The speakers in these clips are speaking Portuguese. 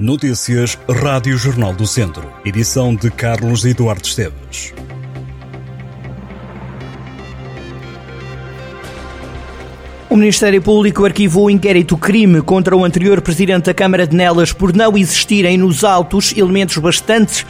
Notícias Rádio Jornal do Centro. Edição de Carlos Eduardo Esteves. O Ministério Público arquivou o inquérito-crime contra o anterior presidente da Câmara de Nelas por não existirem nos autos elementos bastantes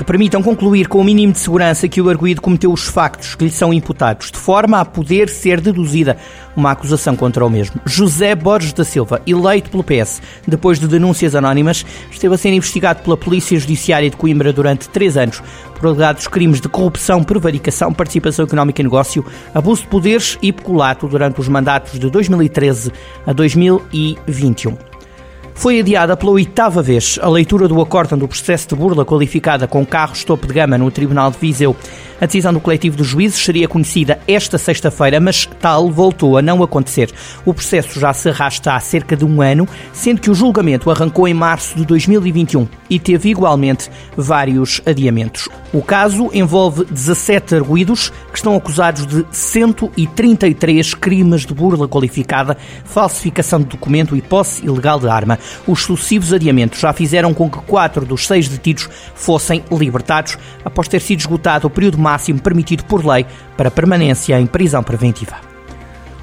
que permitam concluir com o mínimo de segurança que o arguído cometeu os factos que lhe são imputados, de forma a poder ser deduzida uma acusação contra o mesmo. José Borges da Silva, eleito pelo PS depois de denúncias anónimas, esteve a ser investigado pela Polícia Judiciária de Coimbra durante três anos por alegados crimes de corrupção, prevaricação, participação económica e negócio, abuso de poderes e peculato durante os mandatos de 2013 a 2021. Foi adiada pela oitava vez a leitura do acórdão do processo de burla qualificada com carros topo de gama no Tribunal de Viseu. A decisão do coletivo dos juízes seria conhecida esta sexta-feira, mas tal voltou a não acontecer. O processo já se arrasta há cerca de um ano, sendo que o julgamento arrancou em março de 2021 e teve igualmente vários adiamentos. O caso envolve 17 arguídos que estão acusados de 133 crimes de burla qualificada, falsificação de documento e posse ilegal de arma. Os sucessivos adiamentos já fizeram com que quatro dos seis detidos fossem libertados após ter sido esgotado o período máximo permitido por lei para permanência em prisão preventiva.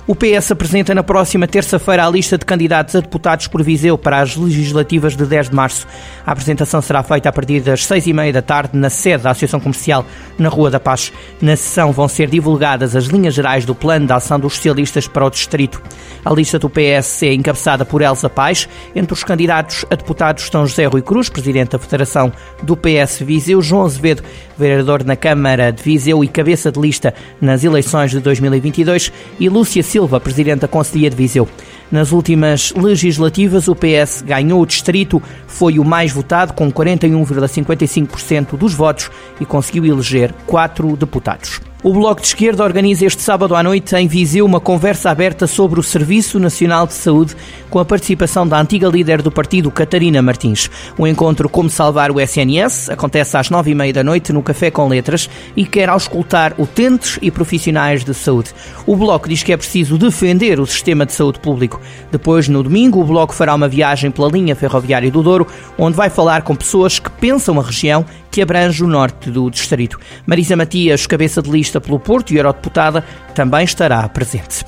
O PS apresenta na próxima terça-feira a lista de candidatos a deputados por Viseu para as legislativas de 10 de março. A apresentação será feita a partir das seis e meia da tarde na sede da Associação Comercial, na Rua da Paz. Na sessão vão ser divulgadas as linhas gerais do plano de ação dos socialistas para o distrito. A lista do PS é encabeçada por Elsa Paz. Entre os candidatos a deputados estão José Rui Cruz, presidente da Federação do PS Viseu, João Azevedo, vereador na Câmara de Viseu e cabeça de lista nas eleições de 2022, e Lúcia Silva, Silva, presidente da Conselhia de Viseu. Nas últimas legislativas, o PS ganhou o distrito, foi o mais votado, com 41,55% dos votos e conseguiu eleger quatro deputados. O Bloco de Esquerda organiza este sábado à noite em Viseu uma conversa aberta sobre o Serviço Nacional de Saúde com a participação da antiga líder do partido, Catarina Martins. O encontro Como Salvar o SNS acontece às nove e meia da noite no Café com Letras e quer auscultar utentes e profissionais de saúde. O Bloco diz que é preciso defender o sistema de saúde público. Depois, no domingo, o Bloco fará uma viagem pela linha ferroviária do Douro, onde vai falar com pessoas que pensam a região que abrange o norte do distrito. Marisa Matias, cabeça de lista pelo Porto e eurodeputada, também estará presente.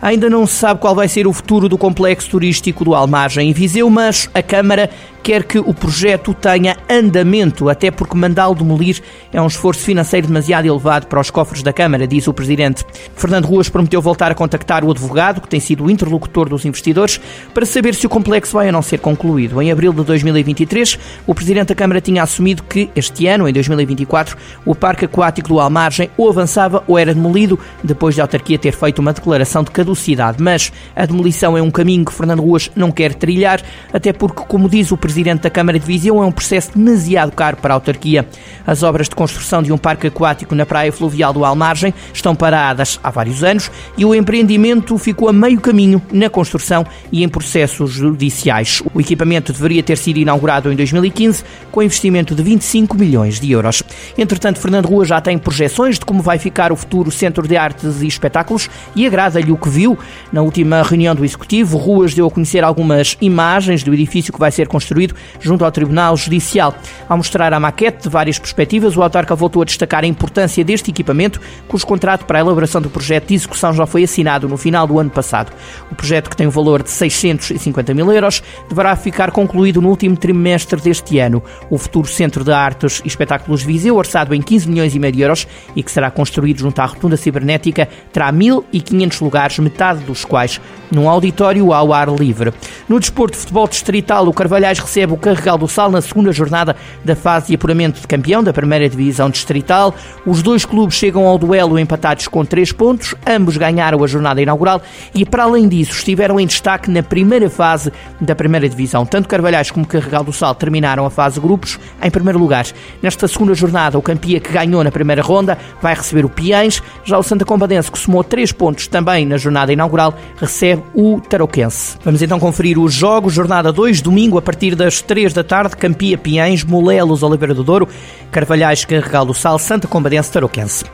Ainda não se sabe qual vai ser o futuro do complexo turístico do Almagem em Viseu, mas a Câmara quer que o projeto tenha andamento, até porque mandá-lo demolir é um esforço financeiro demasiado elevado para os cofres da Câmara, diz o Presidente. Fernando Ruas prometeu voltar a contactar o advogado, que tem sido o interlocutor dos investidores, para saber se o complexo vai ou não ser concluído. Em abril de 2023, o Presidente da Câmara tinha assumido que este ano, em 2024, o Parque Aquático do Almargem ou avançava ou era demolido, depois de a autarquia ter feito uma declaração de caducidade. Mas a demolição é um caminho que Fernando Ruas não quer trilhar, até porque, como diz o Presidente, Presidente da Câmara de Viseu é um processo demasiado caro para a autarquia. As obras de construção de um parque aquático na praia fluvial do Almargem estão paradas há vários anos e o empreendimento ficou a meio caminho na construção e em processos judiciais. O equipamento deveria ter sido inaugurado em 2015 com investimento de 25 milhões de euros. Entretanto, Fernando Rua já tem projeções de como vai ficar o futuro Centro de Artes e Espetáculos e agrada-lhe o que viu. Na última reunião do Executivo, Ruas deu a conhecer algumas imagens do edifício que vai ser construído junto ao Tribunal Judicial. Ao mostrar a maquete de várias perspectivas, o autarca voltou a destacar a importância deste equipamento, cujo contrato para a elaboração do projeto de execução já foi assinado no final do ano passado. O projeto, que tem um valor de 650 mil euros, deverá ficar concluído no último trimestre deste ano. O futuro Centro de Artes e Espetáculos Viseu, orçado em 15 milhões e meio de euros e que será construído junto à rotunda cibernética, terá 1.500 lugares, metade dos quais num auditório ao ar livre. No desporto de futebol distrital, o Carvalhais recebe o Carregal do Sal na segunda jornada da fase de apuramento de campeão da primeira divisão distrital. Os dois clubes chegam ao duelo empatados com três pontos, ambos ganharam a jornada inaugural e, para além disso, estiveram em destaque na primeira fase da primeira divisão. Tanto Carvalhais como Carregal do Sal terminaram a fase grupos em primeiro lugar. Nesta segunda jornada, o campeão que ganhou na primeira ronda vai receber o Piães, já o Santa Combadense, que somou três pontos também na jornada inaugural, recebe o Tarouquense. Vamos então conferir os jogos, jornada 2, domingo a partir das 3 da tarde, Campia Piães, Molelos, Oliveira do Douro, Carvalhais, Carregal Sal, Santa Combadense, Tarouquense.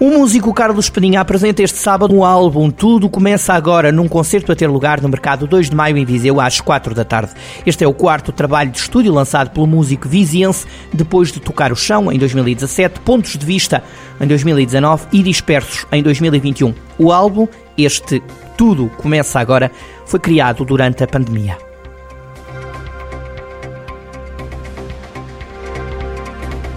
O músico Carlos Peninha apresenta este sábado um álbum Tudo Começa Agora, num concerto a ter lugar no Mercado 2 de Maio em Viseu às 4 da tarde. Este é o quarto trabalho de estúdio lançado pelo músico viziense depois de Tocar o Chão em 2017, Pontos de Vista em 2019 e Dispersos em 2021. O álbum, este Tudo Começa Agora, foi criado durante a pandemia.